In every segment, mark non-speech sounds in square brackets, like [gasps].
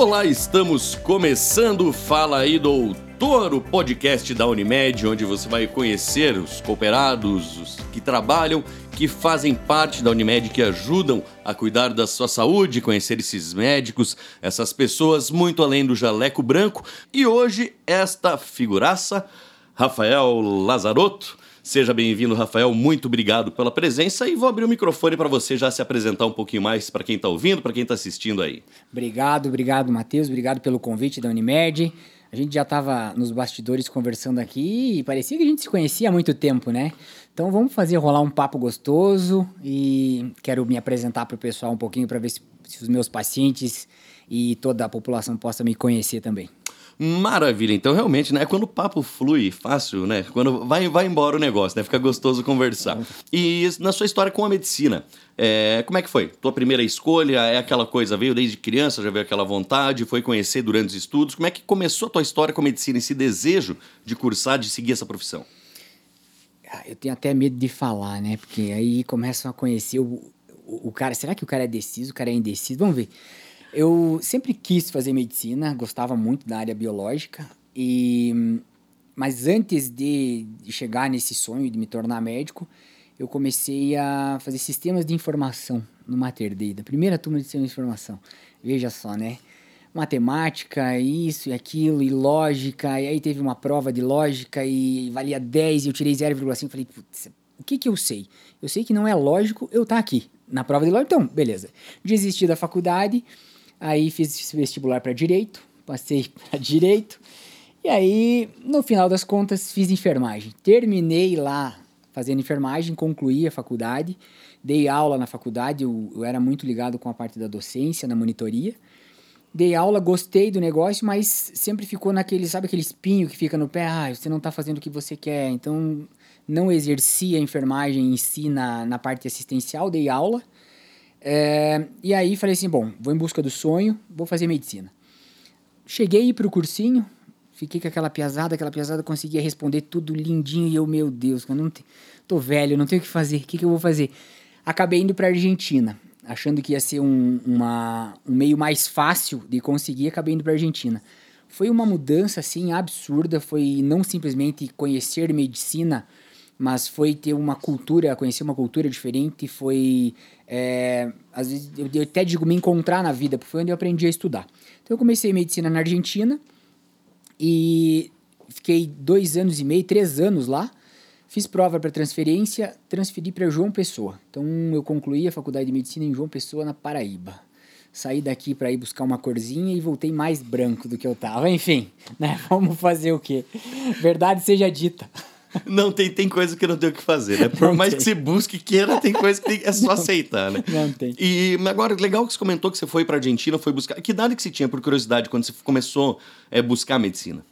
Olá, estamos começando Fala aí Doutor, o podcast da Unimed, onde você vai conhecer os cooperados, os que trabalham, que fazem parte da Unimed, que ajudam a cuidar da sua saúde, conhecer esses médicos, essas pessoas muito além do jaleco branco. E hoje, esta figuraça, Rafael Lazarotto, Seja bem-vindo, Rafael. Muito obrigado pela presença e vou abrir o microfone para você já se apresentar um pouquinho mais para quem está ouvindo, para quem está assistindo aí. Obrigado, obrigado, Matheus. Obrigado pelo convite da Unimed. A gente já estava nos bastidores conversando aqui e parecia que a gente se conhecia há muito tempo, né? Então vamos fazer rolar um papo gostoso e quero me apresentar para o pessoal um pouquinho para ver se, se os meus pacientes e toda a população possa me conhecer também. Maravilha, então realmente, né? Quando o papo flui fácil, né? Quando vai, vai embora o negócio, né? Fica gostoso conversar. E na sua história com a medicina, é, como é que foi? Tua primeira escolha é aquela coisa, veio desde criança, já veio aquela vontade, foi conhecer durante os estudos. Como é que começou a tua história com a medicina, esse desejo de cursar, de seguir essa profissão? Ah, eu tenho até medo de falar, né? Porque aí começam a conhecer o, o, o cara. Será que o cara é deciso, o cara é indeciso? Vamos ver. Eu sempre quis fazer medicina, gostava muito da área biológica, e mas antes de, chegar nesse sonho de me tornar médico, eu comecei a fazer sistemas de informação no Mater Dei, da primeira turma de sistemas de informação. Veja só, né? Matemática, isso e aquilo, e lógica, e aí teve uma prova de lógica e valia 10 e eu tirei 0,5. Falei, putz, o que que eu sei? Eu sei que não é lógico eu estar tá aqui na prova de lógica. Então, beleza. Desisti da faculdade Aí fiz vestibular para direito, passei [laughs] para direito. E aí, no final das contas, fiz enfermagem. Terminei lá fazendo enfermagem, concluí a faculdade, dei aula na faculdade, eu, eu era muito ligado com a parte da docência, na monitoria. Dei aula, gostei do negócio, mas sempre ficou naquele, sabe aquele espinho que fica no pé? Ah, você não está fazendo o que você quer. Então, não exerci a enfermagem em si na, na parte assistencial, dei aula. É, e aí falei assim, bom, vou em busca do sonho, vou fazer medicina. Cheguei para o cursinho, fiquei com aquela piazada, aquela piazada conseguia responder tudo lindinho e eu, meu Deus, eu não te, tô velho, não tenho o que fazer, o que, que eu vou fazer? Acabei indo para Argentina, achando que ia ser um, uma, um meio mais fácil de conseguir, acabei indo para Argentina. Foi uma mudança assim absurda, foi não simplesmente conhecer medicina, mas foi ter uma cultura, conhecer uma cultura diferente, foi é, às vezes eu, até digo me encontrar na vida, porque foi onde eu aprendi a estudar. Então eu comecei medicina na Argentina e fiquei dois anos e meio, três anos lá. Fiz prova para transferência, transferi para João Pessoa. Então eu concluí a faculdade de medicina em João Pessoa, na Paraíba. Saí daqui para ir buscar uma corzinha e voltei mais branco do que eu tava. Enfim, né? [laughs] Vamos fazer o quê? Verdade seja dita. [laughs] Não, tem, tem coisa que não tem o que fazer, né? Por não mais tem. que você busque queira, tem coisa que tem, é só [laughs] não, aceitar, né? Não tem. E agora, legal que você comentou que você foi pra Argentina, foi buscar. Que idade que você tinha, por curiosidade, quando você começou a é, buscar medicina?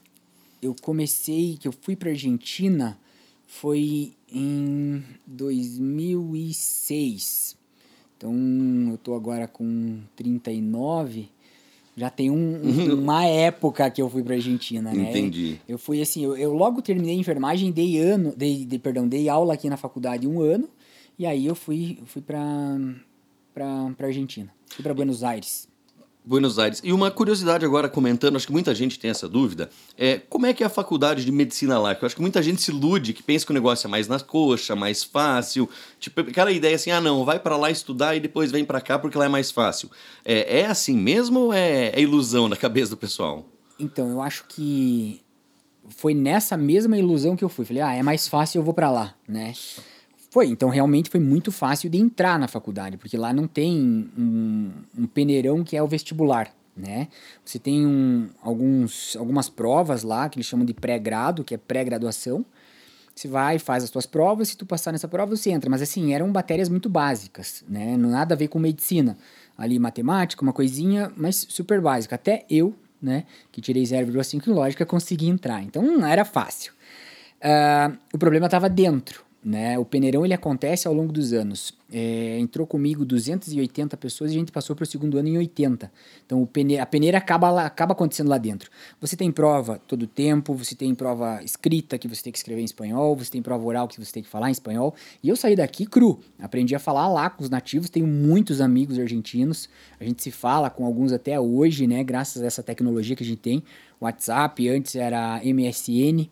Eu comecei, que eu fui pra Argentina, foi em 2006. Então, eu tô agora com 39 já tem um, um, [laughs] uma época que eu fui pra Argentina, né? Entendi. Eu fui assim, eu, eu logo terminei a enfermagem, dei ano, dei, dei, perdão, dei aula aqui na faculdade um ano, e aí eu fui, fui pra, pra, pra Argentina. Fui pra Buenos Aires. Buenos Aires. E uma curiosidade agora comentando, acho que muita gente tem essa dúvida, é como é que é a faculdade de medicina lá? eu acho que muita gente se ilude, que pensa que o negócio é mais na coxa, mais fácil, tipo aquela ideia assim, ah não, vai para lá estudar e depois vem para cá porque lá é mais fácil. É, é assim mesmo ou é, é ilusão na cabeça do pessoal? Então, eu acho que foi nessa mesma ilusão que eu fui. Falei, ah, é mais fácil, eu vou para lá, né? Foi, então realmente foi muito fácil de entrar na faculdade, porque lá não tem um, um peneirão que é o vestibular, né? Você tem um, alguns, algumas provas lá que eles chamam de pré-grado, que é pré-graduação. Você vai, faz as suas provas, se tu passar nessa prova, você entra. Mas assim, eram matérias muito básicas, né? Nada a ver com medicina. Ali, matemática, uma coisinha, mas super básica. Até eu, né, que tirei 0,5 em lógica, consegui entrar. Então, era fácil. Uh, o problema estava dentro né? O peneirão ele acontece ao longo dos anos. É, entrou comigo 280 pessoas e a gente passou para o segundo ano em 80. Então o pene, a peneira acaba, lá, acaba acontecendo lá dentro. Você tem prova todo o tempo, você tem prova escrita que você tem que escrever em espanhol, você tem prova oral que você tem que falar em espanhol. E eu saí daqui cru, aprendi a falar lá com os nativos, tenho muitos amigos argentinos, a gente se fala com alguns até hoje, né? Graças a essa tecnologia que a gente tem. WhatsApp, antes era MSN,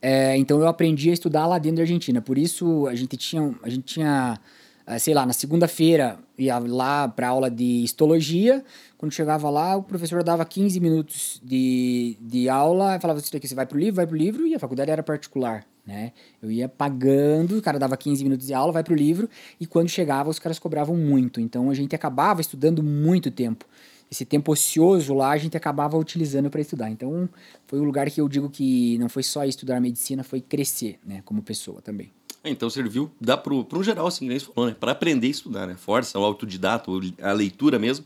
é, então eu aprendi a estudar lá dentro da Argentina. Por isso a gente tinha, a gente tinha é, sei lá, na segunda-feira ia lá para aula de histologia. Quando chegava lá, o professor dava 15 minutos de, de aula e falava: daqui você vai pro livro, vai pro livro, e a faculdade era particular. Né? Eu ia pagando, o cara dava 15 minutos de aula, vai pro livro, e quando chegava, os caras cobravam muito. Então a gente acabava estudando muito tempo esse tempo ocioso lá a gente acabava utilizando para estudar. Então, foi um lugar que eu digo que não foi só estudar medicina, foi crescer, né, como pessoa também. É, então serviu, dá para um geral, assim, né? Para aprender a estudar, né? Força, o autodidata, a leitura mesmo.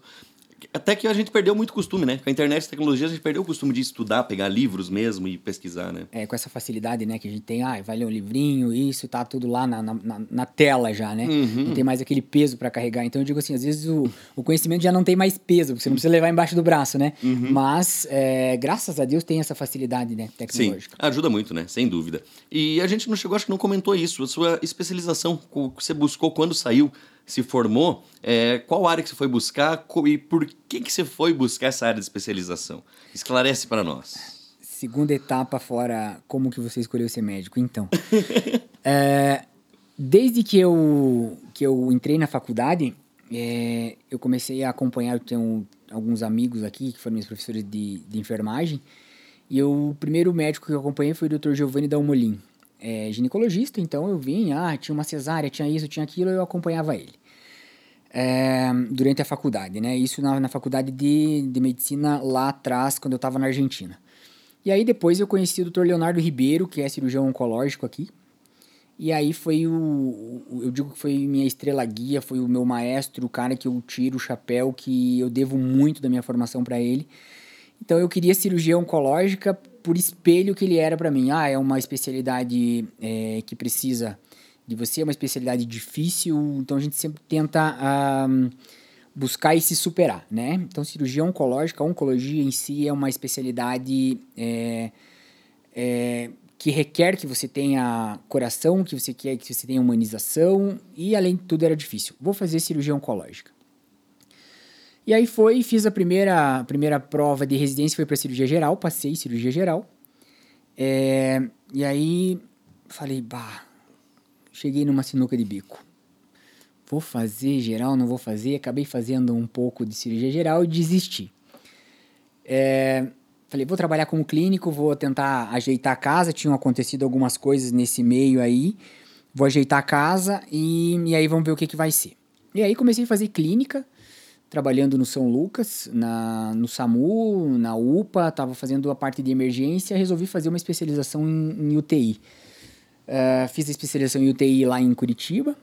Até que a gente perdeu muito costume, né? Com a internet e tecnologia, a gente perdeu o costume de estudar, pegar livros mesmo e pesquisar, né? É, com essa facilidade, né? Que a gente tem, ah, vai ler um livrinho, isso, tá tudo lá na, na, na tela já, né? Uhum. Não tem mais aquele peso para carregar. Então eu digo assim, às vezes o, o conhecimento já não tem mais peso, porque você não precisa levar embaixo do braço, né? Uhum. Mas, é, graças a Deus, tem essa facilidade, né? Tecnológica. Sim, ajuda muito, né? Sem dúvida. E a gente não chegou, acho que não comentou isso, a sua especialização, que você buscou quando saiu se formou, é, qual área que você foi buscar e por que, que você foi buscar essa área de especialização? Esclarece para nós. Segunda etapa fora como que você escolheu ser médico. Então, [laughs] é, desde que eu, que eu entrei na faculdade, é, eu comecei a acompanhar, eu tenho alguns amigos aqui que foram meus professores de, de enfermagem, e eu, o primeiro médico que eu acompanhei foi o Dr. Giovanni Dalmolin, é, ginecologista, então eu vim, ah, tinha uma cesárea, tinha isso, tinha aquilo, eu acompanhava ele é, durante a faculdade, né? Isso na, na faculdade de, de medicina lá atrás, quando eu estava na Argentina. E aí depois eu conheci o Dr. Leonardo Ribeiro, que é cirurgião oncológico aqui. E aí foi o, eu digo que foi minha estrela guia, foi o meu maestro, o cara que eu tiro o chapéu, que eu devo muito da minha formação para ele. Então eu queria cirurgia oncológica por espelho que ele era para mim. Ah, é uma especialidade é, que precisa de você, é uma especialidade difícil, então a gente sempre tenta buscar e se superar, né? Então, cirurgia oncológica, a oncologia em si é uma especialidade é, é, que requer que você tenha coração, que você quer que você tenha humanização e, além de tudo, era difícil. Vou fazer cirurgia oncológica. E aí foi, fiz a primeira, a primeira prova de residência, foi para cirurgia geral, passei cirurgia geral. É, e aí falei, bah, cheguei numa sinuca de bico. Vou fazer geral, não vou fazer. Acabei fazendo um pouco de cirurgia geral e desisti. É, falei, vou trabalhar como clínico, vou tentar ajeitar a casa. Tinham acontecido algumas coisas nesse meio aí. Vou ajeitar a casa e, e aí vamos ver o que, que vai ser. E aí comecei a fazer clínica, trabalhando no São Lucas, na, no SAMU, na UPA, estava fazendo a parte de emergência, resolvi fazer uma especialização em, em UTI. Uh, fiz a especialização em UTI lá em Curitiba.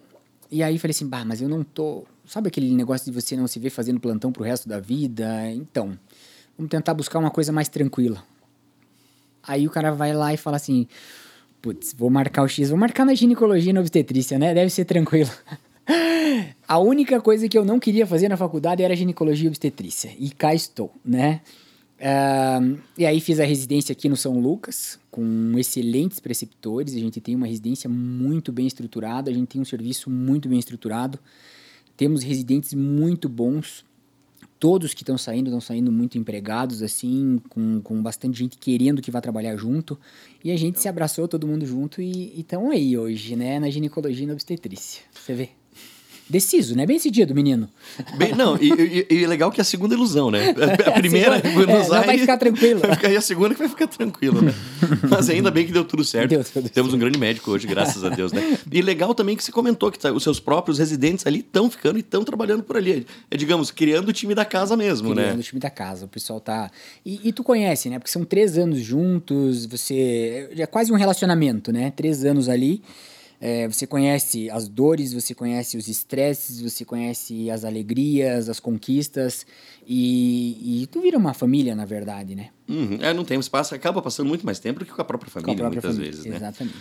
E aí falei assim, bah, mas eu não tô. Sabe aquele negócio de você não se ver fazendo plantão pro resto da vida? Então, vamos tentar buscar uma coisa mais tranquila. Aí o cara vai lá e fala assim: putz, vou marcar o X, vou marcar na ginecologia e na obstetrícia, né? Deve ser tranquilo. [laughs] [gasps] A única coisa que eu não queria fazer na faculdade era ginecologia e obstetrícia. E cá estou, né? Uh, e aí fiz a residência aqui no São Lucas, com excelentes preceptores. A gente tem uma residência muito bem estruturada, a gente tem um serviço muito bem estruturado. Temos residentes muito bons. Todos que estão saindo, estão saindo muito empregados, assim, com, com bastante gente querendo que vá trabalhar junto. E a gente se abraçou todo mundo junto e estão aí hoje, né? Na ginecologia e na obstetrícia. Você vê? Deciso, né? Bem decidido, menino. Bem, não, e, e, e legal que é a segunda ilusão, né? [laughs] A, a primeira, a Buenos é, vai ficar tranquilo. Vai ficar, e a segunda que vai ficar tranquilo, né? [laughs] Mas ainda bem que deu tudo certo. Deus, Deus Temos um grande médico hoje, graças a Deus, né? E legal também que você comentou que tá, os seus próprios residentes ali estão ficando e estão trabalhando por ali. É, digamos, criando o time da casa mesmo, criando né? Criando o time da casa. O pessoal tá... E, e tu conhece, né? Porque são três anos juntos, você... É quase um relacionamento, né? Três anos ali. É, você conhece as dores, você conhece os estresses, você conhece as alegrias, as conquistas e, e tu vira uma família, na verdade, né? Uhum. É, não tem espaço, acaba passando muito mais tempo do que com a própria família, a própria muitas família, vezes, né? Exatamente.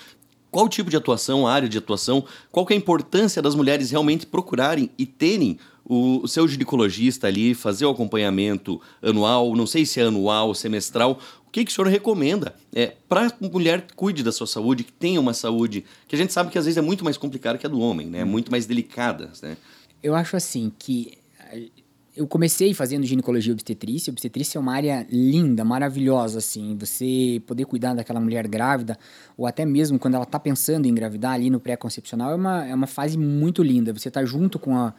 qual tipo de atuação, área de atuação, qual é a importância das mulheres realmente procurarem e terem o, o seu ginecologista ali, fazer o acompanhamento anual, não sei se é anual, semestral, o que, que o senhor recomenda é, para a mulher que cuide da sua saúde, que tenha uma saúde, que a gente sabe que às vezes é muito mais complicada que a do homem, né? muito mais delicada. Né? Eu acho assim que eu comecei fazendo ginecologia e obstetrícia. Obstetrícia é uma área linda, maravilhosa, assim. Você poder cuidar daquela mulher grávida, ou até mesmo quando ela está pensando em engravidar ali no pré-concepcional, é uma, é uma fase muito linda. Você está junto com a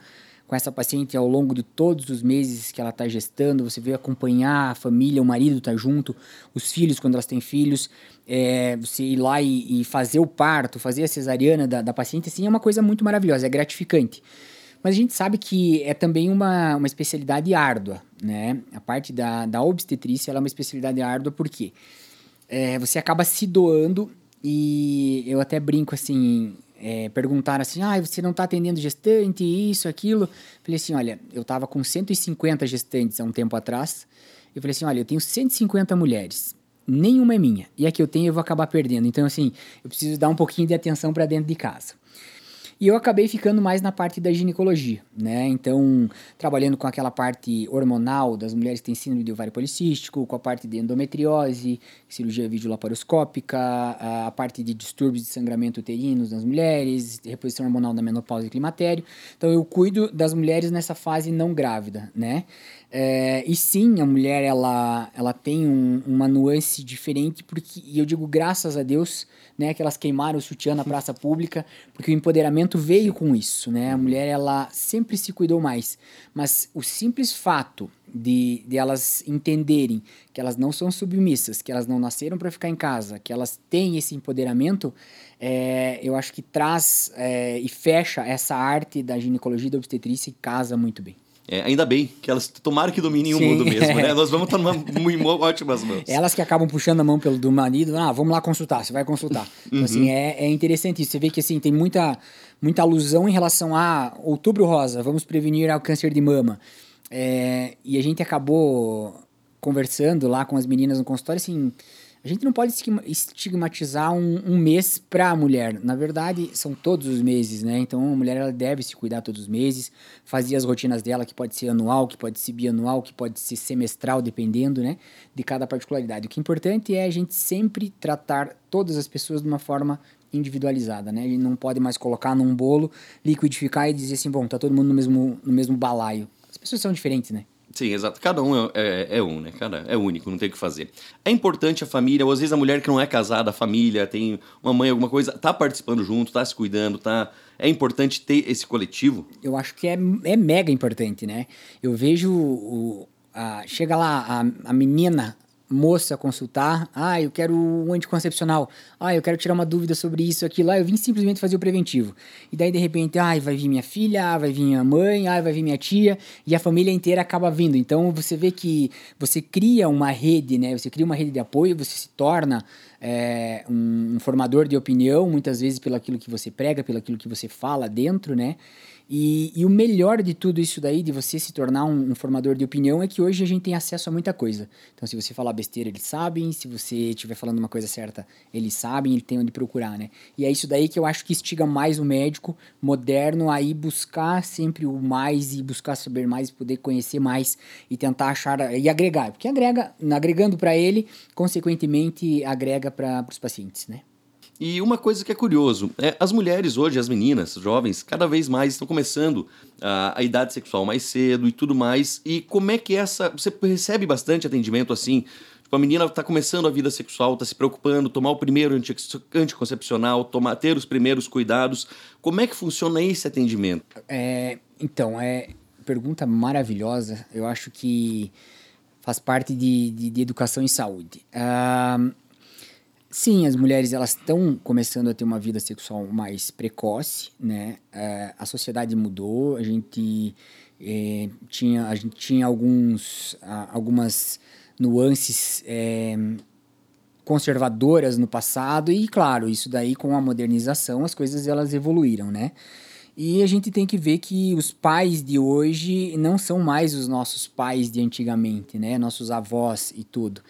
com essa paciente ao longo de todos os meses que ela está gestando, você vê acompanhar a família, o marido está junto, os filhos quando elas têm filhos, é, você ir lá e, e, fazer o parto, fazer a cesariana da, da paciente, assim, é uma coisa muito maravilhosa, é gratificante. Mas a gente sabe que é também uma, uma especialidade árdua, né? A parte da, da obstetrícia é uma especialidade árdua porque é, você acaba se doando e eu até brinco assim, é, perguntaram assim, ah, você não está atendendo gestante, isso, aquilo. Falei assim, olha, eu estava com 150 gestantes há um tempo atrás. Eu falei assim, olha, eu tenho 150 mulheres, nenhuma é minha. E a que eu tenho eu vou acabar perdendo. Então, assim, eu preciso dar um pouquinho de atenção para dentro de casa. E eu acabei ficando mais na parte da ginecologia, né? Então, trabalhando com aquela parte hormonal das mulheres que têm síndrome de ovário policístico, com a parte de endometriose, cirurgia videolaparoscópica, a parte de distúrbios de sangramento uterinos nas mulheres, reposição hormonal da menopausa e climatério. Então, eu cuido das mulheres nessa fase não grávida, né? É, e sim, a mulher ela, ela tem um, uma nuance diferente, porque, e eu digo graças a Deus, né, que elas queimaram o sutiã na praça pública, porque o empoderamento veio com isso, né? A mulher ela sempre se cuidou mais, mas o simples fato de, de elas entenderem que elas não são submissas, que elas não nasceram para ficar em casa, que elas têm esse empoderamento, é, eu acho que traz é, e fecha essa arte da ginecologia e da obstetrícia e casa muito bem. É, ainda bem que elas tomaram que dominem Sim, o mundo mesmo, né? [laughs] Nós vamos estar em ótimas mãos. Elas que acabam puxando a mão pelo do marido, ah, vamos lá consultar, você vai consultar. Então, assim, uhum. é, é interessante isso. Você vê que, assim, tem muita, muita alusão em relação a outubro rosa, vamos prevenir o câncer de mama. É, e a gente acabou conversando lá com as meninas no consultório, assim, a gente não pode estigmatizar um, um mês para a mulher. Na verdade, são todos os meses, né? Então, a mulher ela deve se cuidar todos os meses, fazer as rotinas dela, que pode ser anual, que pode ser bianual, que pode ser semestral, dependendo, né? De cada particularidade. O que é importante é a gente sempre tratar todas as pessoas de uma forma individualizada, né? A gente não pode mais colocar num bolo, liquidificar e dizer assim, bom, tá todo mundo no mesmo, no mesmo balaio. As pessoas são diferentes, né? Sim, exato. Cada um é, é, é, um, né? Cada é único, não tem o que fazer. É importante a família, ou às vezes a mulher que não é casada, a família, tem uma mãe, alguma coisa, tá participando junto, tá se cuidando, tá. É importante ter esse coletivo? Eu acho que é, é mega importante, né? Eu vejo. O, a, chega lá a, a menina moça consultar, ah, eu quero um anticoncepcional, ah, eu quero tirar uma dúvida sobre isso, aquilo. Lá, eu vim simplesmente fazer o preventivo. E daí, de repente, ah, vai vir minha filha, ah, vai vir minha mãe, ah, vai vir minha tia, e a família inteira acaba vindo. Então, você vê que você cria uma rede, né, você cria uma rede de apoio, você se torna é, um, um formador de opinião, muitas vezes pelo aquilo que você prega, pelo aquilo que você fala dentro, né, e, e, o melhor de tudo isso daí, de você se tornar um, um, formador de opinião, é que hoje a gente tem acesso a muita coisa. Então, se você falar besteira, eles sabem. Se você estiver falando uma coisa certa, eles sabem, ele tem onde procurar, né? E é isso daí que eu acho que instiga mais o médico moderno a ir buscar sempre o mais e buscar saber mais, poder conhecer mais e tentar achar e agregar. Porque agrega, agregando para ele, consequentemente, agrega para os pacientes, né? E uma coisa que é curioso, é, as mulheres hoje, as meninas, jovens, cada vez mais estão começando a, a idade sexual mais cedo e tudo mais. E como é que é essa. Você recebe bastante atendimento assim? Tipo, a menina está começando a vida sexual, está se preocupando, tomar o primeiro anticoncepcional, tomar, ter os primeiros cuidados. Como é que funciona esse atendimento? É, então, é pergunta maravilhosa. Eu acho que faz parte de, de, de educação em saúde. Uh, Sim, as mulheres elas estão começando a ter uma vida sexual mais precoce, né? É, a sociedade mudou, a gente é, tinha a gente tinha alguns algumas nuances é, conservadoras no passado e claro isso daí com a modernização as coisas elas evoluíram, né? E a gente tem que ver que os pais de hoje não são mais os nossos pais de antigamente, né? Nossos avós e tudo.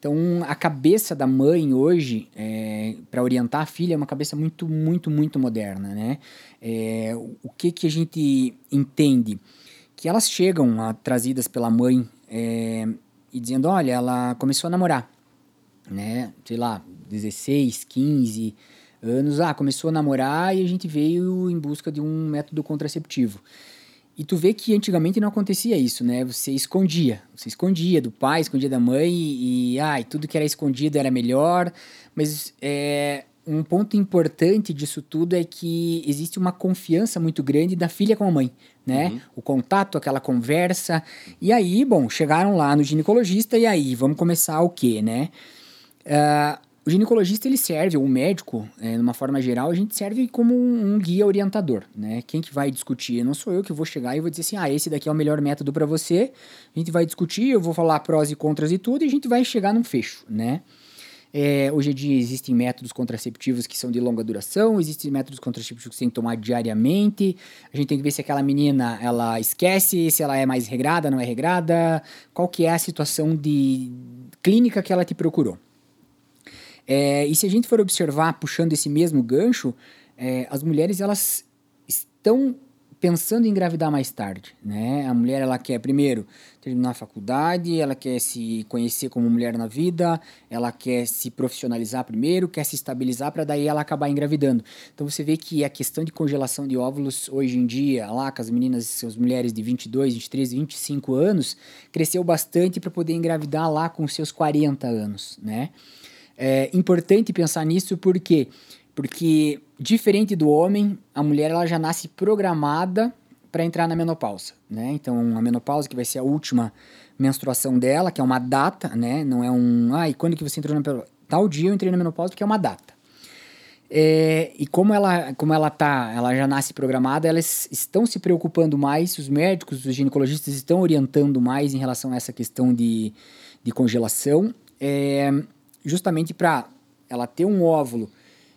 Então, a cabeça da mãe hoje, é, para orientar a filha, é uma cabeça muito, muito, muito moderna, né? É, o que, que a gente entende? Que elas chegam a, trazidas pela mãe é, e dizendo, olha, ela começou a namorar, né? Sei lá, 16, 15 anos, ah, começou a namorar e a gente veio em busca de um método contraceptivo. E tu vê que antigamente não acontecia isso, né? Você escondia. Você escondia do pai, escondia da mãe e, e ai, tudo que era escondido era melhor. Mas é, um ponto importante disso tudo é que existe uma confiança muito grande da filha com a mãe, né? Uhum. O contato, aquela conversa. E aí, bom, chegaram lá no ginecologista e aí, vamos começar o quê, né? Uh, o ginecologista ele serve, ou o médico, é, numa forma geral, a gente serve como um, um, guia orientador, né? Quem que vai discutir? Não sou eu que vou chegar e vou dizer assim, ah, esse daqui é o melhor método para você. A gente vai discutir, eu vou falar prós e contras e tudo, e a gente vai chegar num fecho, né? É, hoje em dia existem métodos contraceptivos que são de longa duração, existem métodos contraceptivos que você tem que tomar diariamente. A gente tem que ver se aquela menina ela esquece, se ela é mais regrada, não é regrada, qual que é a situação de clínica que ela te procurou. É, e se a gente for observar, puxando esse mesmo gancho, é, as mulheres elas estão pensando em engravidar mais tarde, né? A mulher ela quer primeiro terminar a faculdade, ela quer se conhecer como mulher na vida, ela quer se profissionalizar primeiro, quer se estabilizar para daí ela acabar engravidando. Então você vê que a questão de congelação de óvulos hoje em dia, lá com as meninas, as mulheres de 22, 23, 25 anos, cresceu bastante para poder engravidar lá com seus 40 anos, né? É importante pensar nisso porque porque diferente do homem, a mulher ela já nasce programada para entrar na menopausa, né? Então a menopausa que vai ser a última menstruação dela, que é uma data, né? Não é um, ah, e quando que você entrou na menopausa? Tal dia eu entrei na menopausa porque é uma data. É, e como ela, como ela tá, ela já nasce programada, elas estão se preocupando mais, os médicos, os ginecologistas estão orientando mais em relação a essa questão de, de congelação. É, justamente para ela ter um óvulo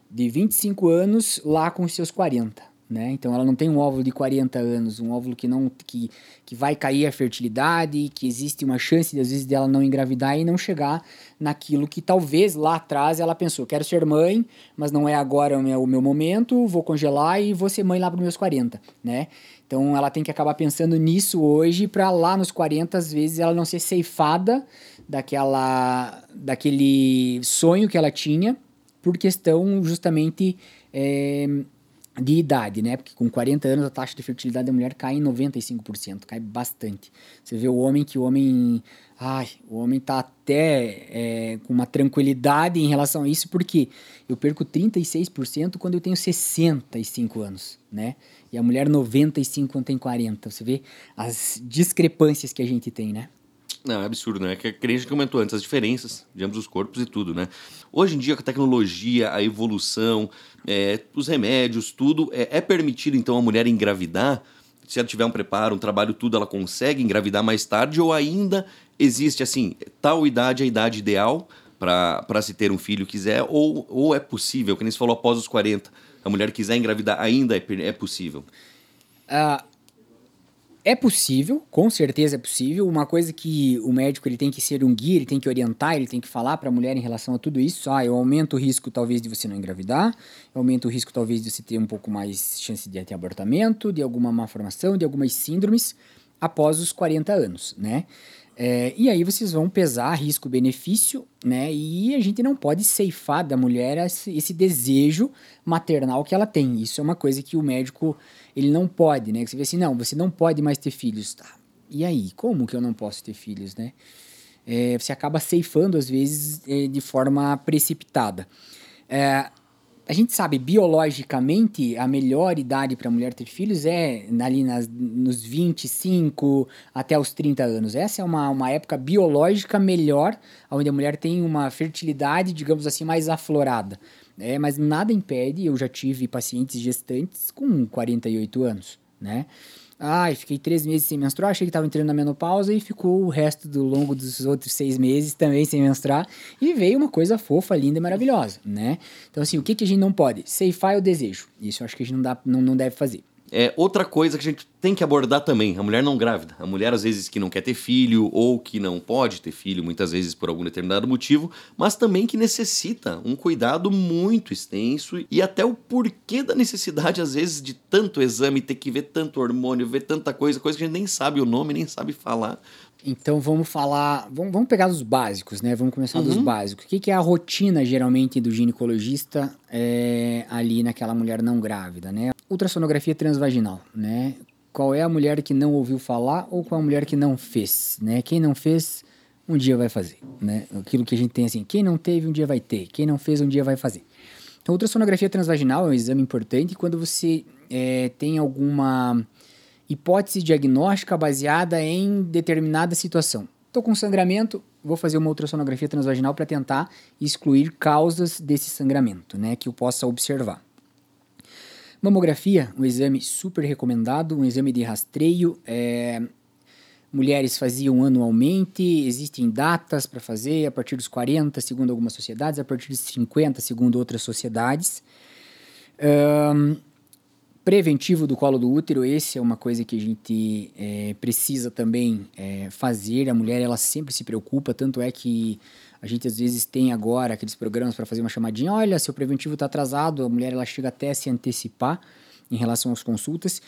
de 25 anos lá com os seus 40. Né? Então ela não tem um óvulo de 40 anos, um óvulo que não que, que vai cair a fertilidade, que existe uma chance às vezes dela não engravidar e não chegar naquilo que talvez lá atrás ela pensou, quero ser mãe, mas não é agora o meu, o meu momento, vou congelar e vou ser mãe lá para meus 40, né? Então ela tem que acabar pensando nisso hoje para lá nos 40 às vezes ela não ser ceifada daquela, daquele sonho que ela tinha por questão justamente é, de idade, né? Porque com 40 anos a taxa de fertilidade da mulher cai em 95%, cai bastante. Você vê o homem que o homem. Ai, o homem tá até é, com uma tranquilidade em relação a isso, porque eu perco 36% quando eu tenho 65 anos, né? E a mulher 95 quando tem 40. Você vê as discrepâncias que a gente tem, né? Não, é absurdo, né? Que a gente comentou antes, as diferenças de ambos os corpos e tudo, né? Hoje em dia, com a tecnologia, a evolução, é, os remédios, tudo, é, é permitido então a mulher engravidar? Se ela tiver um preparo, um trabalho, tudo, ela consegue engravidar mais tarde? Ou ainda existe, assim, tal idade é a idade ideal para se ter um filho quiser? Ou, ou é possível, que nem você falou, após os 40, a mulher quiser engravidar, ainda é, é possível? Uh, é possível, com certeza é possível. Uma coisa que o médico ele tem que ser um guia, ele tem que orientar, ele tem que falar para a mulher em relação a tudo isso. Ah, eu aumento o risco talvez de você não engravidar, eu aumento o risco talvez de você ter um pouco mais chance de ter abortamento, de alguma malformação, de algumas síndromes após os 40 anos, né? É, e aí vocês vão pesar risco-benefício, né? E a gente não pode ceifar da mulher esse, desejo maternal que ela tem. Isso é uma coisa que o médico ele não pode, né? Você vê assim, não, você não pode mais ter filhos. Tá. E aí, como que eu não posso ter filhos, né? É, você acaba ceifando às vezes é, de forma precipitada. É, a gente sabe, biologicamente, a melhor idade para a mulher ter filhos é ali nas, nos 25 até os 30 anos. Essa é uma, uma época biológica melhor, onde a mulher tem uma fertilidade, digamos assim, mais aflorada. É, mas nada impede, eu já tive pacientes gestantes com 48 anos, né? Ai, fiquei três meses sem menstruar, achei que estava entrando na menopausa e ficou o resto do longo dos outros seis meses também sem menstruar. E veio uma coisa fofa, linda e maravilhosa, né? Então, assim, o que, que a gente não pode? Ceifar é o desejo. Isso eu acho que a gente não, dá, não, não deve fazer. É outra coisa que a gente tem que abordar também, a mulher não grávida. A mulher, às vezes, que não quer ter filho ou que não pode ter filho, muitas vezes por algum determinado motivo, mas também que necessita um cuidado muito extenso e até o porquê da necessidade, às vezes, de tanto exame, ter que ver tanto hormônio, ver tanta coisa, coisa que a gente nem sabe o nome, nem sabe falar. Então vamos falar, vamos, vamos pegar os básicos, né? Vamos começar uhum. dos básicos. O que, que, é a rotina geralmente do ginecologista é, ali naquela mulher não grávida, né? Ultrassonografia transvaginal, né? Qual é a mulher que não ouviu falar ou qual é a mulher que não fez, né? Quem não fez, um dia vai fazer, né? Aquilo que a gente tem assim, quem não teve, um dia vai ter. Quem não fez, um dia vai fazer. Então, ultrassonografia transvaginal é um exame importante quando você é, tem alguma hipótese diagnóstica baseada em determinada situação. Estou com sangramento, vou fazer uma ultrassonografia transvaginal para tentar excluir causas desse sangramento, né, que eu possa observar. Mamografia, um exame super recomendado, um exame de rastreio. É, mulheres faziam anualmente, existem datas para fazer, a partir dos 40, segundo algumas sociedades, a partir dos 50, segundo outras sociedades. Um, preventivo do colo do útero, esse é uma coisa que a gente é, precisa também é, fazer. A mulher ela sempre se preocupa, tanto é que a gente às vezes tem agora aqueles programas para fazer uma chamadinha, olha, seu preventivo está atrasado, a mulher ela chega até a se antecipar em relação às consultas.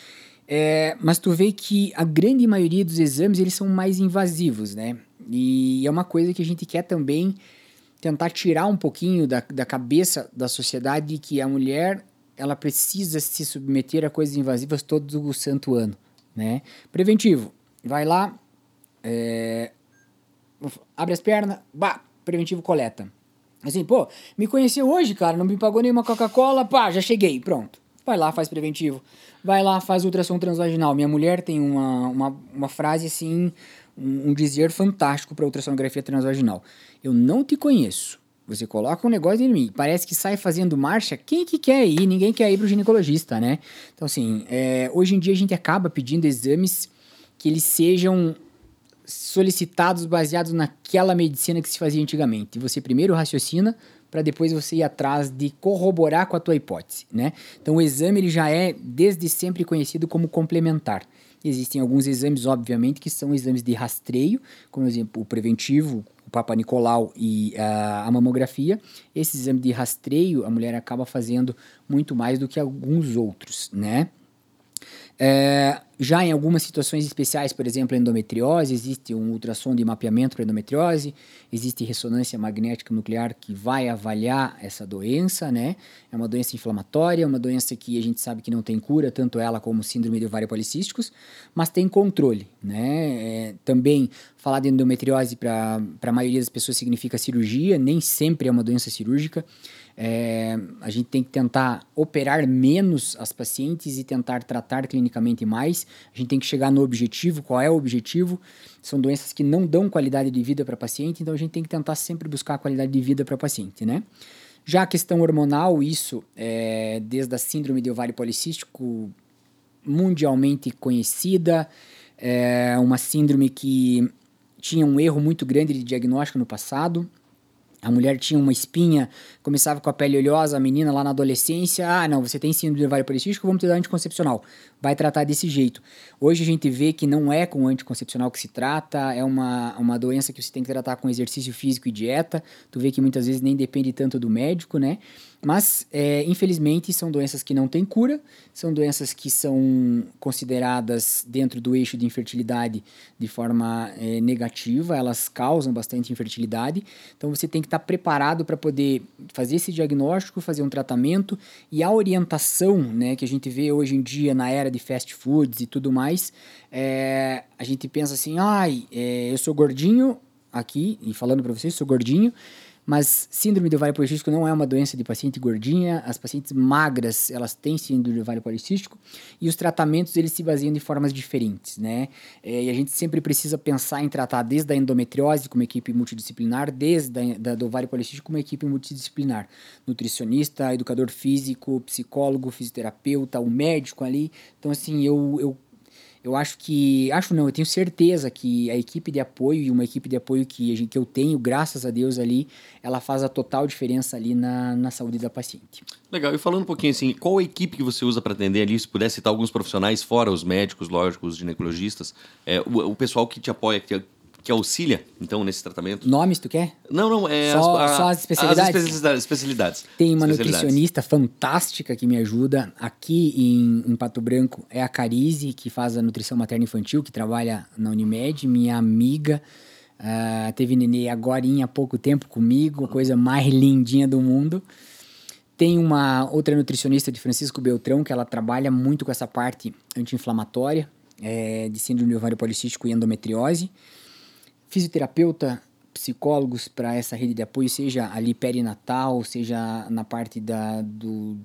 É, mas tu vê que a grande maioria dos exames eles são mais invasivos, né? E é uma coisa que a gente quer também tentar tirar um pouquinho da, da cabeça da sociedade que a mulher ela precisa se submeter a coisas invasivas todo o santo ano, né? Preventivo, vai lá, é, abre as pernas, bah, preventivo coleta. Assim, pô, me conheceu hoje, cara, não me pagou nenhuma Coca-Cola, pá, já cheguei, pronto. Vai lá, faz preventivo. Vai lá, faz ultrassom transvaginal. Minha mulher tem uma, uma, uma frase assim, um, um dizer fantástico para ultrassonografia transvaginal. Eu não te conheço, você coloca um negócio em mim, parece que sai fazendo marcha. Quem que quer ir? Ninguém quer ir pro ginecologista, né? Então, assim, é, hoje em dia a gente acaba pedindo exames que eles sejam solicitados baseados naquela medicina que se fazia antigamente. E você primeiro raciocina para depois você ir atrás de corroborar com a tua hipótese, né? Então, o exame ele já é desde sempre conhecido como complementar. Existem alguns exames, obviamente, que são exames de rastreio, como exemplo o preventivo, o Papa Nicolau e a, a mamografia. Esse exame de rastreio a mulher acaba fazendo muito mais do que alguns outros, né? É, já em algumas situações especiais, por exemplo, endometriose, existe um ultrassom de mapeamento para endometriose, existe ressonância magnética nuclear que vai avaliar essa doença, né? É uma doença inflamatória, uma doença que a gente sabe que não tem cura, tanto ela como síndrome de ovário policísticos, mas tem controle, né? É, também falar de endometriose para a maioria das pessoas significa cirurgia, nem sempre é uma doença cirúrgica. É, a gente tem que tentar operar menos as pacientes e tentar tratar clinicamente mais. A gente tem que chegar no objetivo. Qual é o objetivo? São doenças que não dão qualidade de vida para paciente, então a gente tem que tentar sempre buscar qualidade de vida para paciente, né? Já a questão hormonal, isso é, desde a síndrome de ovário policístico, mundialmente conhecida, é uma síndrome que tinha um erro muito grande de diagnóstico no passado. A mulher tinha uma espinha, começava com a pele oleosa, a menina lá na adolescência, ah, não, você tem síndrome de ovário policístico, vamos te dar anticoncepcional. Vai tratar desse jeito. Hoje a gente vê que não é com anticoncepcional que se trata, é uma, uma doença que você tem que tratar com exercício físico e dieta. Tu vê que muitas vezes nem depende tanto do médico, né? Mas, é, infelizmente, são doenças que não têm cura, são doenças que são consideradas dentro do eixo de infertilidade de forma é, negativa, elas causam bastante infertilidade. Então, você tem que estar preparado para poder fazer esse diagnóstico, fazer um tratamento e a orientação né, que a gente vê hoje em dia na era de fast foods e tudo mais. É, a gente pensa assim: ai, é, eu sou gordinho aqui, e falando para vocês, sou gordinho. Mas síndrome de ovário policístico não é uma doença de paciente gordinha. As pacientes magras, elas têm síndrome de ovário policístico e os tratamentos eles se baseiam de formas diferentes, né? É, e a gente sempre precisa pensar em tratar desde a endometriose como equipe multidisciplinar, desde a, da, do ovário policístico como equipe multidisciplinar. Nutricionista, educador físico, psicólogo, fisioterapeuta, o médico ali. Então, assim, eu, eu Eu acho que. Acho não, eu tenho certeza que a equipe de apoio e uma equipe de apoio que, gente, que eu tenho, graças a Deus, ali, ela faz a total diferença ali na, na saúde da paciente. Legal. E falando um pouquinho assim, qual a equipe que você usa para atender ali? Se pudesse citar alguns profissionais, fora os médicos, lógico, os ginecologistas, é, o, o pessoal que te apoia, que, que auxilia, então, nesse tratamento? Nomes, tu quer? Não, não, é só, as, a, só as especialidades? As especialidades. Tem uma nutricionista fantástica que me ajuda. Aqui em, em Pato Branco é a Carize, que faz a nutrição materna infantil, que trabalha na Unimed, minha amiga. Uh, teve nenê agora há pouco tempo comigo, a coisa mais lindinha do mundo. Tem uma outra nutricionista de Francisco Beltrão, que ela trabalha muito com essa parte anti-inflamatória, é, de síndrome ovário policístico e endometriose fisioterapeuta, psicólogos para essa rede de apoio, seja ali perinatal, seja na parte da, do,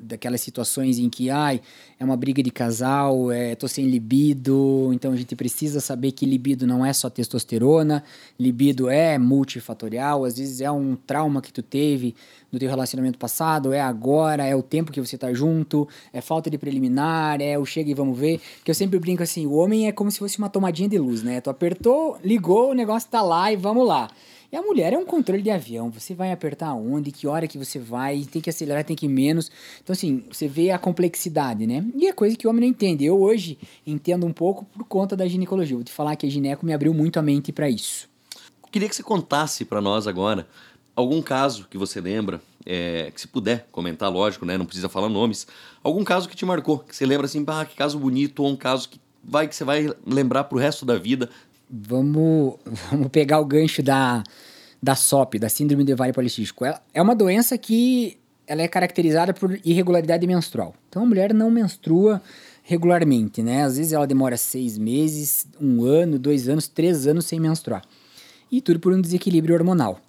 daquelas situações em que ai, é uma briga de casal, é, tô sem libido, então a gente precisa saber que libido não é só testosterona, libido é multifatorial, às vezes é um trauma que tu teve no teu relacionamento passado, é agora, é o tempo que você tá junto, é falta de preliminar, é o chega e vamos ver. Que eu sempre brinco assim, o homem é como se fosse uma tomadinha de luz, né? Tu apertou, ligou, o negócio tá lá e vamos lá. E a mulher é um controle de avião. Você vai apertar onde, que hora que você vai, tem que acelerar, tem que menos. Então, assim, você vê a complexidade, né? E é coisa que o homem não entende. Eu hoje entendo um pouco por conta da ginecologia. Vou te falar que a gineco me abriu muito a mente para isso. Queria que você contasse para nós agora algum caso que você lembra, é, que se puder comentar, lógico, né? Não precisa falar nomes. Algum caso que te marcou, que você lembra assim, ah, que caso bonito, ou um caso que vai que você vai lembrar pro resto da vida. Vamos, vamos pegar o gancho da, da SOP, da Síndrome do Ovário Policístico. É uma doença que ela é caracterizada por irregularidade menstrual. Então a mulher não menstrua regularmente, né? Às vezes ela demora seis meses, um ano, dois anos, três anos sem menstruar. E tudo por um desequilíbrio hormonal.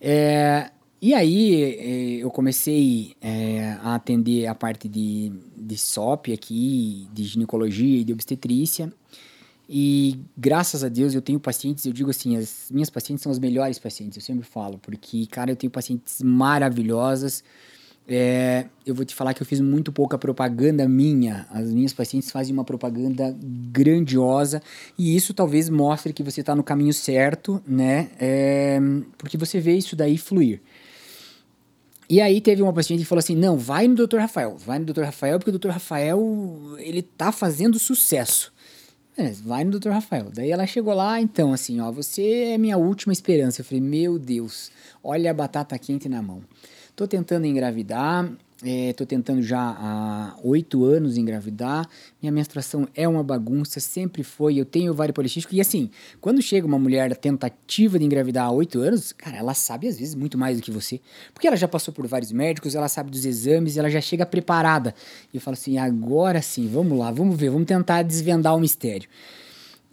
É, e aí é, eu comecei é, a atender a parte de, de SOP aqui, de ginecologia e de obstetrícia. E graças a Deus eu tenho pacientes, eu digo assim, as minhas pacientes são as melhores pacientes, eu sempre falo, porque, cara, eu tenho pacientes maravilhosas, é, eu vou te falar que eu fiz muito pouca propaganda minha. As minhas pacientes fazem uma propaganda grandiosa e isso talvez mostre que você está no caminho certo, né? É, porque você vê isso daí fluir. E aí teve uma paciente que falou assim: não, vai no Dr. Rafael, vai no Dr. Rafael, porque o Dr. Rafael ele tá fazendo sucesso. É, vai no Dr. Rafael. Daí ela chegou lá, então, assim, ó, você é minha última esperança. Eu falei, meu Deus, olha a batata quente na mão. Tô tentando engravidar, é, tô tentando já há oito anos engravidar. Minha menstruação é uma bagunça, sempre foi. Eu tenho ovário policístico. E assim, quando chega uma mulher tentativa de engravidar há oito anos, cara, ela sabe às vezes muito mais do que você. Porque ela já passou por vários médicos, ela sabe dos exames, ela já chega preparada. E eu falo assim: agora sim, vamos lá, vamos ver, vamos tentar desvendar o mistério.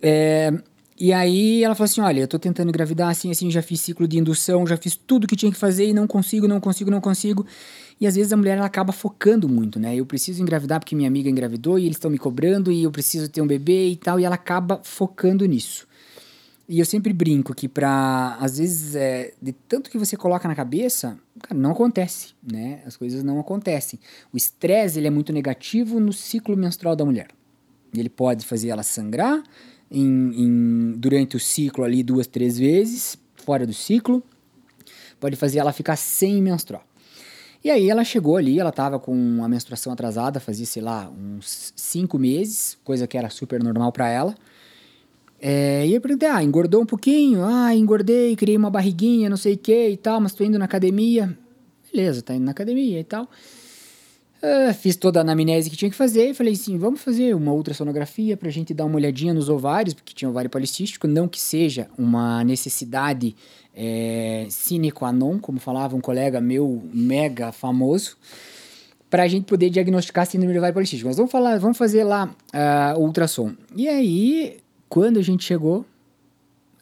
É, e aí ela falou assim: olha, eu tô tentando engravidar assim, assim, já fiz ciclo de indução, já fiz tudo que tinha que fazer e não consigo, não consigo, não consigo. E às vezes a mulher ela acaba focando muito, né? Eu preciso engravidar porque minha amiga engravidou e eles estão me cobrando e eu preciso ter um bebê e tal, e ela acaba focando nisso. E eu sempre brinco que pra, às vezes, é, de tanto que você coloca na cabeça, cara, não acontece, né? As coisas não acontecem. O estresse, ele é muito negativo no ciclo menstrual da mulher. Ele pode fazer ela sangrar, em, em, durante o ciclo ali duas, três vezes, fora do ciclo. Pode fazer ela ficar sem menstruar. E aí ela chegou ali, ela tava com a menstruação atrasada, fazia, sei lá, uns cinco meses, coisa que era super normal para ela. É, e eu perguntei, ah, engordou um pouquinho? Ah, engordei, criei uma barriguinha, não sei o que e tal, mas tô indo na academia. Beleza, tá indo na academia e tal. Uh, fiz toda a anamnese que tinha que fazer e falei assim: vamos fazer uma ultrassonografia para a gente dar uma olhadinha nos ovários, porque tinha ovário policístico, não que seja uma necessidade é, sine qua non, como falava um colega meu mega famoso, para a gente poder diagnosticar síndrome de ovário policístico. Mas vamos, falar, vamos fazer lá uh, o ultrassom. E aí, quando a gente chegou,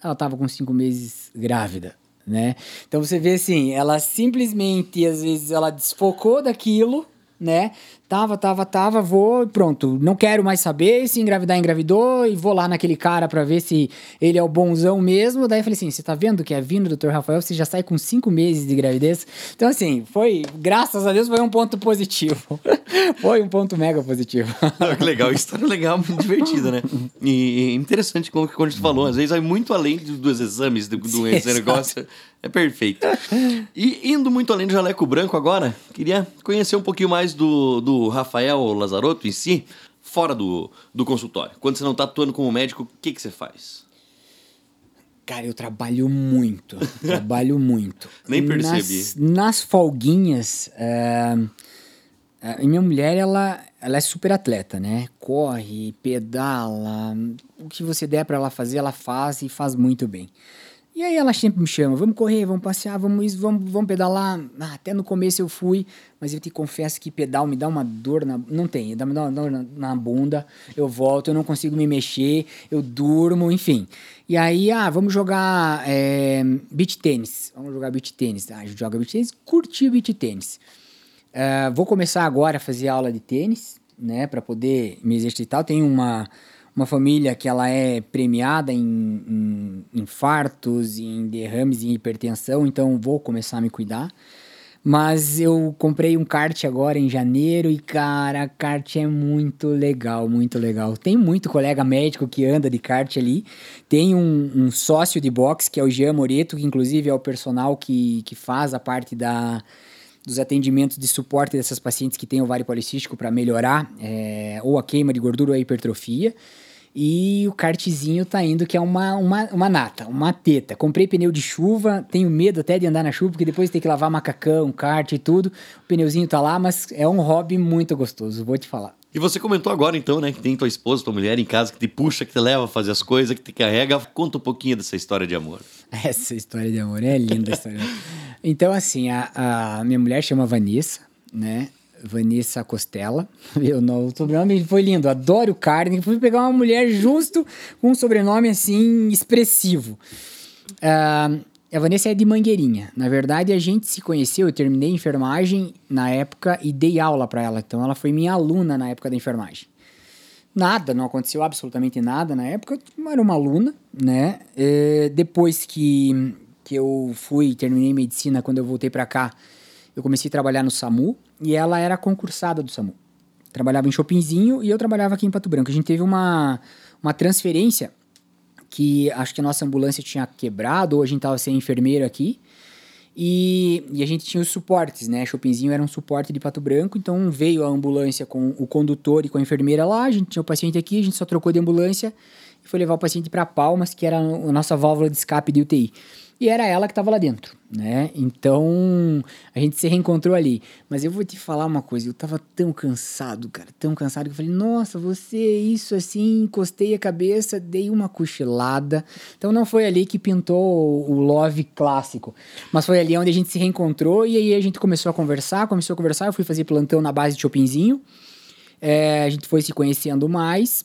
ela estava com cinco meses grávida. Né? Então você vê assim, ela simplesmente, às vezes, ela desfocou daquilo né? Tava, tava, tava, vou, pronto. Não quero mais saber se engravidar, engravidou, e vou lá naquele cara para ver se ele é o bonzão mesmo. Daí eu falei assim: você tá vendo que é vindo do Dr. Rafael, você já sai com cinco meses de gravidez. Então, assim, foi, graças a Deus, foi um ponto positivo. [laughs] foi um ponto mega positivo. que legal, história legal, muito divertida, né? E interessante como que quando você falou, às vezes vai muito além dos exames do, do [laughs] esse negócio. É perfeito. E indo muito além do jaleco branco agora, queria conhecer um pouquinho mais do, do Rafael Lazarotto em si, fora do, do consultório. Quando você não está atuando como médico, o que, que você faz? Cara, eu trabalho muito. [laughs] trabalho muito. Nem percebi. Nas, nas folguinhas, é, a minha mulher, ela, ela é super atleta, né? Corre, pedala, o que você der para ela fazer, ela faz e faz muito bem. E aí ela sempre me chama, vamos correr, vamos passear, vamos vamos, vamos pedalar. Ah, até no começo eu fui, mas eu te confesso que pedal me dá uma dor na... Não tem, dá, me dá uma dor na, bunda, eu volto, eu não consigo me mexer, eu durmo, enfim. E aí, ah, vamos jogar é, beach tênis. Vamos jogar beach tênis. Ah, joga beach tênis, curti beach tênis. Uh, vou começar agora a fazer aula de tênis, né, para poder me exercitar. Tenho uma uma família que ela é premiada em, em infartos, em derrames, em hipertensão, então vou começar a me cuidar. Mas eu comprei um kart agora em janeiro e, cara, kart é muito legal, muito legal. Tem muito colega médico que anda de kart ali. Tem um, um sócio de boxe, que é o Jean Moreto, que inclusive é o personal que, que faz a parte da, dos atendimentos de suporte dessas pacientes que têm ovário policístico para melhorar é, ou a queima de gordura ou a hipertrofia. E o kartzinho tá indo, que é uma, uma, uma nata, uma teta. Comprei pneu de chuva, tenho medo até de andar na chuva, porque depois tem que lavar macacão, kart e tudo. O pneuzinho tá lá, mas é um hobby muito gostoso, vou te falar. E você comentou agora, então, né, que tem tua esposa, tua mulher em casa que te puxa, que te leva a fazer as coisas, que te carrega. Conta um pouquinho dessa história de amor. [laughs] Essa história de amor é linda história. então, assim, a, a minha mulher chama Vanessa, né? Vanessa Costela. [laughs] Eu não, o sobrenome foi lindo, adoro carne. Fui pegar uma mulher justo com um sobrenome assim expressivo. Uh, a Vanessa é de Mangueirinha. Na verdade, a gente se conheceu, eu terminei enfermagem na época e dei aula para ela. Então, ela foi minha aluna na época da enfermagem. Nada, não aconteceu absolutamente nada na época. Eu era uma aluna, né? E depois que, que eu fui, terminei medicina, quando eu voltei para cá, eu comecei a trabalhar no SAMU e ela era concursada do SAMU. Trabalhava em Chopinzinho e eu trabalhava aqui em Pato Branco. A gente teve uma, uma transferência que acho que a nossa ambulância tinha quebrado ou a gente tava sem enfermeiro aqui. E, e, a gente tinha os suportes, né? Chopinzinho era um suporte de Pato Branco, então veio a ambulância com o condutor e com a enfermeira lá. A gente tinha o paciente aqui, a gente só trocou de ambulância e foi levar o paciente para Palmas, que era a nossa válvula de escape de UTI e era ela que estava lá dentro, né? Então a gente se reencontrou ali. Mas eu vou te falar uma coisa, eu tava tão cansado, cara, tão cansado que eu falei: "Nossa, você isso assim", encostei a cabeça, dei uma cochilada. Então não foi ali que pintou o love clássico, mas foi ali onde a gente se reencontrou e aí a gente começou a conversar, começou a conversar, eu fui fazer plantão na base de Chopinzinho. É, a gente foi se conhecendo mais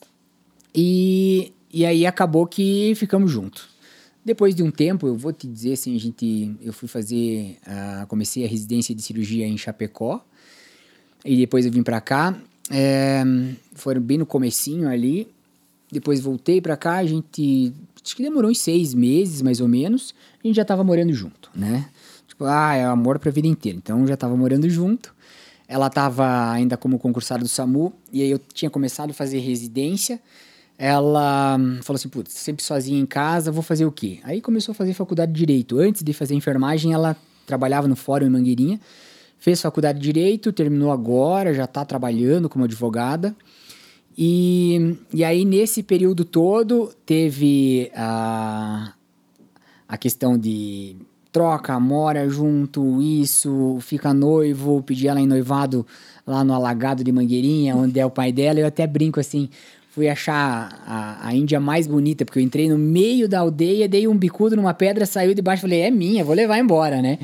e, e aí acabou que ficamos juntos. Depois de um tempo, eu vou te dizer assim, gente, eu fui fazer, uh, comecei a residência de cirurgia em Chapecó e depois eu vim para cá. É, foram bem no comecinho ali. Depois voltei para cá, a gente acho que demorou uns seis meses mais ou menos. A gente já tava morando junto, né? Tipo, ah, é amor pra vida inteira. Então já tava morando junto. Ela tava ainda como concursada do SAMU e aí eu tinha começado a fazer residência ela falou assim, putz, sempre sozinha em casa, vou fazer o quê? Aí começou a fazer faculdade de Direito. Antes de fazer enfermagem, ela trabalhava no fórum em Mangueirinha, fez faculdade de Direito, terminou agora, já está trabalhando como advogada. E, e aí, nesse período todo, teve a, a questão de troca, mora junto, isso, fica noivo, pedi ela em noivado lá no Alagado de Mangueirinha, onde é o pai dela. Eu até brinco assim, fui achar a, a Índia mais bonita, porque eu entrei no meio da aldeia, dei um bicudo numa pedra, saiu de baixo, falei, é minha, vou levar embora, né?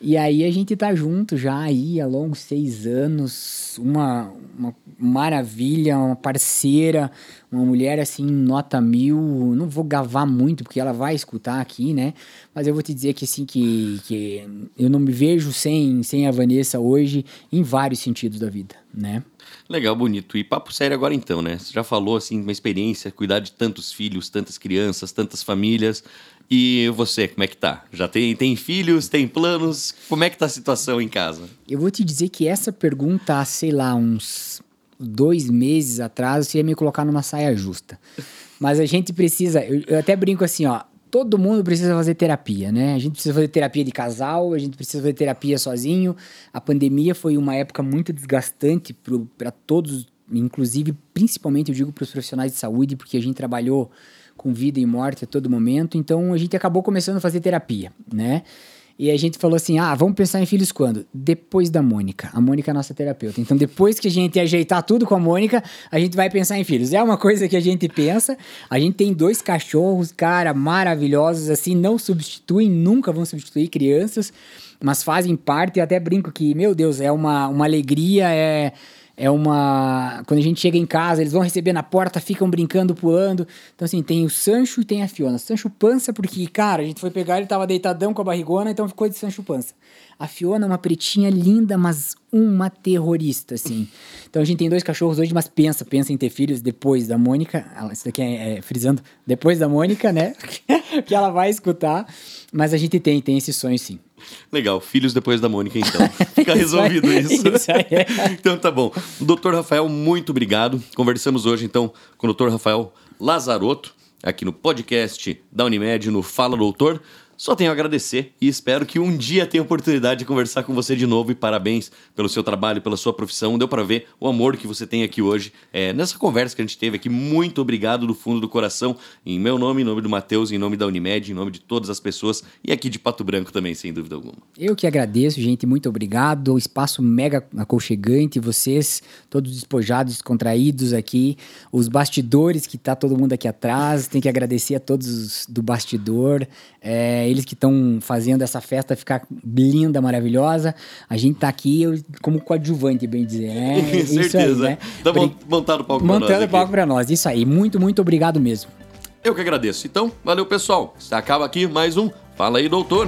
E aí a gente tá junto já aí há longos seis anos, uma, uma maravilha, uma parceira, uma mulher assim, nota mil. Não vou gavar muito, porque ela vai escutar aqui, né? Mas eu vou te dizer que assim, que, que eu não me vejo sem, sem a Vanessa hoje em vários sentidos da vida, né? Legal, bonito. E papo sério agora então, né? Você já falou assim, uma experiência, cuidar de tantos filhos, tantas crianças, tantas famílias. E você, como é que tá? Já tem, tem filhos, tem planos? Como é que tá a situação em casa? Eu vou te dizer que essa pergunta, sei lá, uns dois meses atrás, você ia me colocar numa saia justa. Mas a gente precisa, eu, eu até brinco assim, ó, todo mundo precisa fazer terapia, né? A gente precisa fazer terapia de casal, a gente precisa fazer terapia sozinho. A pandemia foi uma época muito desgastante para todos, inclusive, principalmente eu digo para os profissionais de saúde, porque a gente trabalhou com vida e morte a todo momento. Então a gente acabou começando a fazer terapia, né? E a gente falou assim: ah, vamos pensar em filhos quando? Depois da Mônica. A Mônica é a nossa terapeuta. Então, depois que a gente ajeitar tudo com a Mônica, a gente vai pensar em filhos. É uma coisa que a gente pensa. A gente tem dois cachorros, cara, maravilhosos, assim, não substituem, nunca vão substituir crianças, mas fazem parte. Eu até brinco que, meu Deus, é uma, uma alegria, é é uma. Quando a gente chega em casa, eles vão receber na porta, ficam brincando, pulando. Então, assim, tem o Sancho e tem a Fiona. Sancho pança, porque, cara, a gente foi pegar, ele tava deitadão com a barrigona, então ficou de Sancho pança. A Fiona é uma pretinha linda, mas uma terrorista, assim. Então a gente tem dois cachorros hoje, mas pensa, pensa em ter filhos depois da Mônica. Isso daqui é, é frisando, depois da Mônica, né? [laughs] que ela vai escutar. Mas a gente tem, tem esse sonho sim. Legal, filhos depois da Mônica, então. [laughs] Fica resolvido isso. isso [laughs] aí. então tá bom. Doutor Rafael, muito obrigado. Conversamos hoje, então, com o doutor Rafael Lazarotto, aqui no podcast da Unimed, no Fala Doutor. Só tenho a agradecer e espero que um dia tenha oportunidade de conversar com você de novo e parabéns pelo seu trabalho, pela sua profissão. Deu para ver o amor que você tem aqui hoje é, nessa conversa que a gente teve aqui. Muito obrigado do fundo do coração, em meu nome, em nome do Matheus, em nome da Unimed, em nome de todas as pessoas e aqui de Pato Branco também, sem dúvida alguma. Eu que agradeço, gente, muito obrigado. O espaço mega aconchegante, vocês todos despojados, contraídos aqui, os bastidores que tá todo mundo aqui atrás. Tem que agradecer a todos do bastidor. É, eles que estão fazendo essa festa ficar linda, maravilhosa. A gente tá aqui como coadjuvante, bem dizer, né? [laughs] Certeza. Aí, né? Tá montando o palco pra nós. Montando o palco pra nós, isso aí. Muito, muito obrigado mesmo. Eu que agradeço. Então, valeu pessoal. Acaba aqui mais um Fala aí, doutor.